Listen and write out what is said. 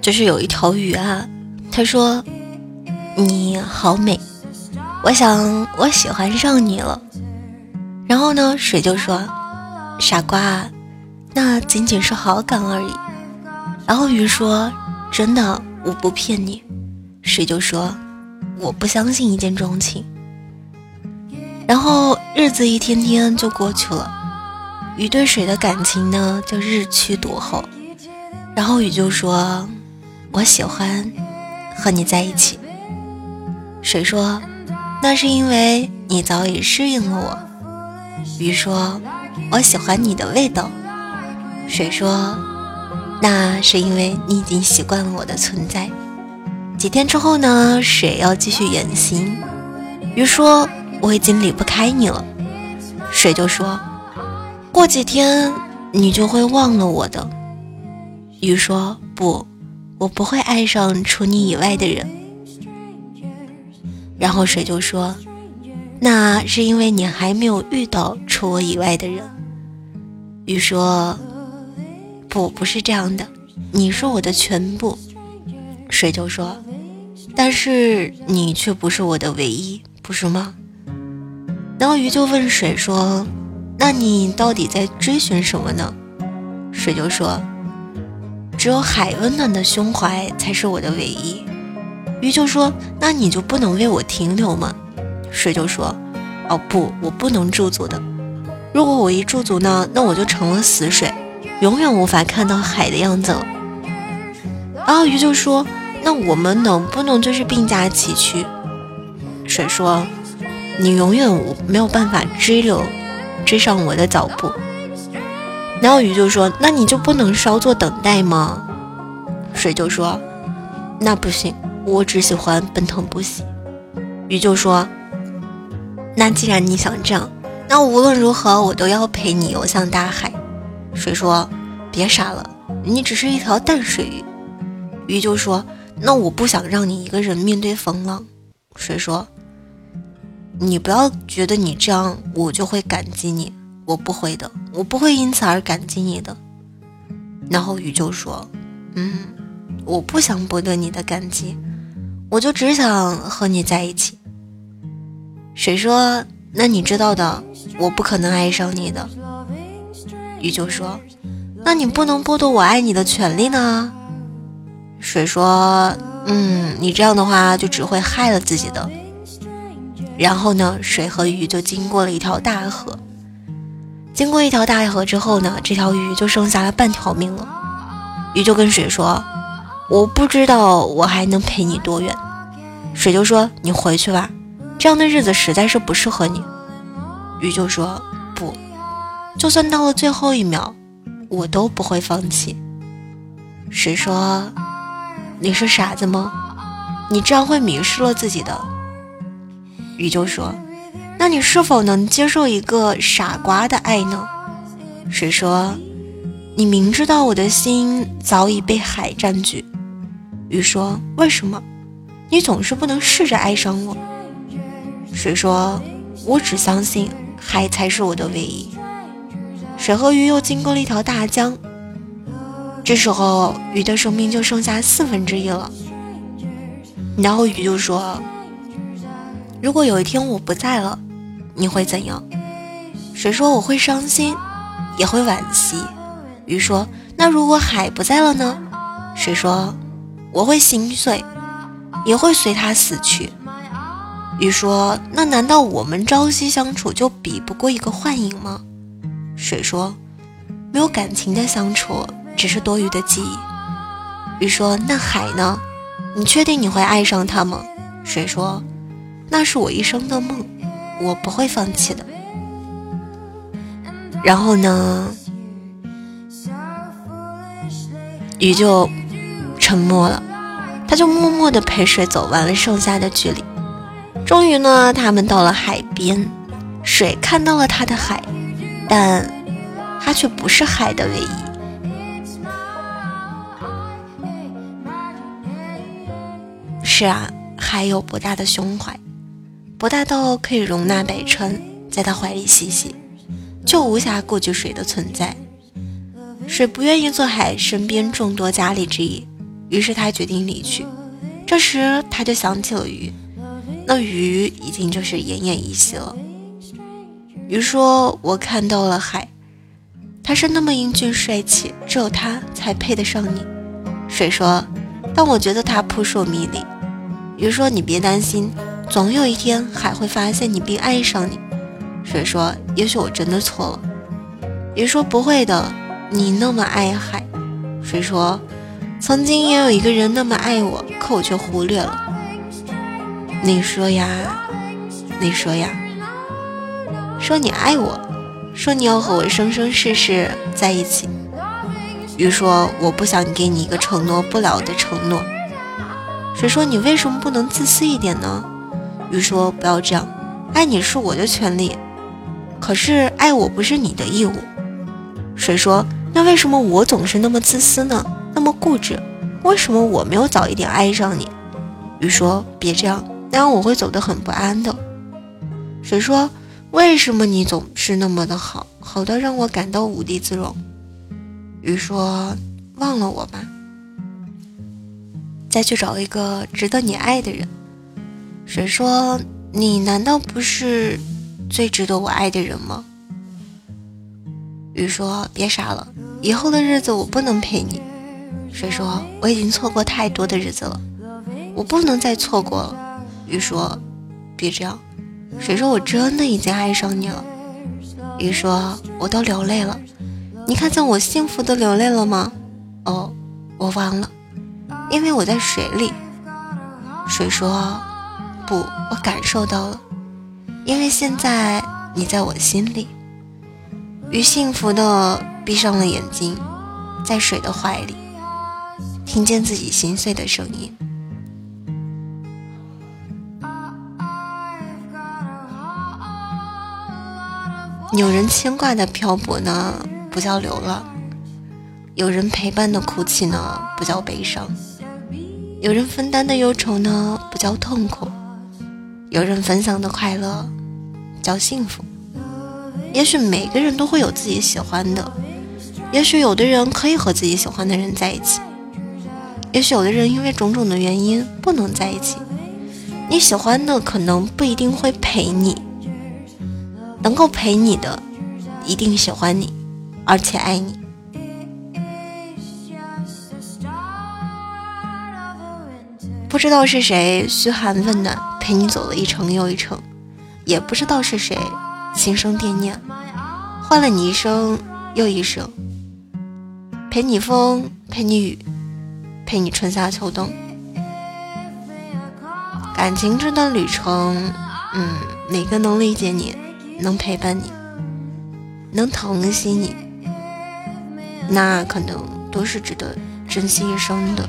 就是有一条鱼啊，他说：“你好美，我想我喜欢上你了。”然后呢，水就说：“傻瓜，那仅仅是好感而已。”然后鱼说：“真的，我不骗你。”水就说：“我不相信一见钟情。”然后日子一天天就过去了，鱼对水的感情呢就日趋笃厚。然后鱼就说。我喜欢和你在一起。水说：“那是因为你早已适应了我。”鱼说：“我喜欢你的味道。”水说：“那是因为你已经习惯了我的存在。”几天之后呢？水要继续远行。鱼说：“我已经离不开你了。”水就说：“过几天你就会忘了我的。”鱼说：“不。”我不会爱上除你以外的人。然后水就说：“那是因为你还没有遇到除我以外的人。”鱼说：“不，不是这样的，你是我的全部。”水就说：“但是你却不是我的唯一，不是吗？”然后鱼就问水说：“那你到底在追寻什么呢？”水就说。只有海温暖的胸怀才是我的唯一。鱼就说：“那你就不能为我停留吗？”水就说：“哦不，我不能驻足的。如果我一驻足呢，那我就成了死水，永远无法看到海的样子了。”然后鱼就说：“那我们能不能就是并驾齐驱？”水说：“你永远没有办法追流，追上我的脚步。”然后鱼就说：“那你就不能稍作等待吗？”水就说：“那不行，我只喜欢奔腾不息。”鱼就说：“那既然你想这样，那无论如何我都要陪你游向大海。”水说：“别傻了，你只是一条淡水鱼。”鱼就说：“那我不想让你一个人面对风浪。”水说：“你不要觉得你这样，我就会感激你。”我不会的，我不会因此而感激你的。然后鱼就说：“嗯，我不想博得你的感激，我就只想和你在一起。”水说：“那你知道的，我不可能爱上你的。”鱼就说：“那你不能剥夺我爱你的权利呢？”水说：“嗯，你这样的话就只会害了自己的。”然后呢，水和鱼就经过了一条大河。经过一条大河之后呢，这条鱼就剩下了半条命了。鱼就跟水说：“我不知道我还能陪你多远。”水就说：“你回去吧，这样的日子实在是不适合你。”鱼就说：“不，就算到了最后一秒，我都不会放弃。”水说：“你是傻子吗？你这样会迷失了自己的。”鱼就说。那你是否能接受一个傻瓜的爱呢？水说：“你明知道我的心早已被海占据。”鱼说：“为什么？你总是不能试着爱上我？”水说：“我只相信海才是我的唯一。”水和鱼又经过了一条大江，这时候鱼的生命就剩下四分之一了。然后鱼就说：“如果有一天我不在了。”你会怎样？水说我会伤心，也会惋惜。鱼说那如果海不在了呢？水说我会心碎，也会随他死去。鱼说那难道我们朝夕相处就比不过一个幻影吗？水说没有感情的相处只是多余的记忆。鱼说那海呢？你确定你会爱上他吗？水说那是我一生的梦。我不会放弃的。然后呢，鱼就沉默了，他就默默地陪水走完了剩下的距离。终于呢，他们到了海边，水看到了他的海，但他却不是海的唯一。是啊，海有博大的胸怀。博大到可以容纳百川在他怀里嬉戏，就无暇顾及水的存在。水不愿意做海身边众多佳丽之一，于是他决定离去。这时他就想起了鱼，那鱼已经就是奄奄一息了。鱼说：“我看到了海，他是那么英俊帅气，只有他才配得上你。”水说：“但我觉得他扑朔迷离。”鱼说：“你别担心，总有一天海会发现你并爱上你。”水说：“也许我真的错了。”鱼说：“不会的，你那么爱海。”水说：“曾经也有一个人那么爱我，可我却忽略了。”你说呀，你说呀。说你爱我，说你要和我生生世世在一起。鱼说我不想给你一个承诺不了的承诺。水说你为什么不能自私一点呢？鱼说不要这样，爱你是我的权利，可是爱我不是你的义务。水说那为什么我总是那么自私呢？那么固执？为什么我没有早一点爱上你？鱼说别这样，那样我会走得很不安的。水说。为什么你总是那么的好，好到让我感到无地自容？鱼说：“忘了我吧，再去找一个值得你爱的人。”水说：“你难道不是最值得我爱的人吗？”鱼说：“别傻了，以后的日子我不能陪你。”水说：“我已经错过太多的日子了，我不能再错过了。”鱼说：“别这样。”谁说我真的已经爱上你了？鱼说：“我都流泪了，你看见我幸福的流泪了吗？”哦，我忘了，因为我在水里。水说：“不，我感受到了，因为现在你在我心里。”鱼幸福的闭上了眼睛，在水的怀里，听见自己心碎的声音。有人牵挂的漂泊呢，不叫流浪；有人陪伴的哭泣呢，不叫悲伤；有人分担的忧愁呢，不叫痛苦；有人分享的快乐，叫幸福。也许每个人都会有自己喜欢的，也许有的人可以和自己喜欢的人在一起，也许有的人因为种种的原因不能在一起。你喜欢的可能不一定会陪你。能够陪你的，一定喜欢你，而且爱你。不知道是谁嘘寒问暖，陪你走了一程又一程；也不知道是谁心生惦念，换了你一生又一生。陪你风，陪你雨，陪你春夏秋冬。感情这段旅程，嗯，哪个能理解你？能陪伴你，能疼惜你，那可能都是值得珍惜一生的。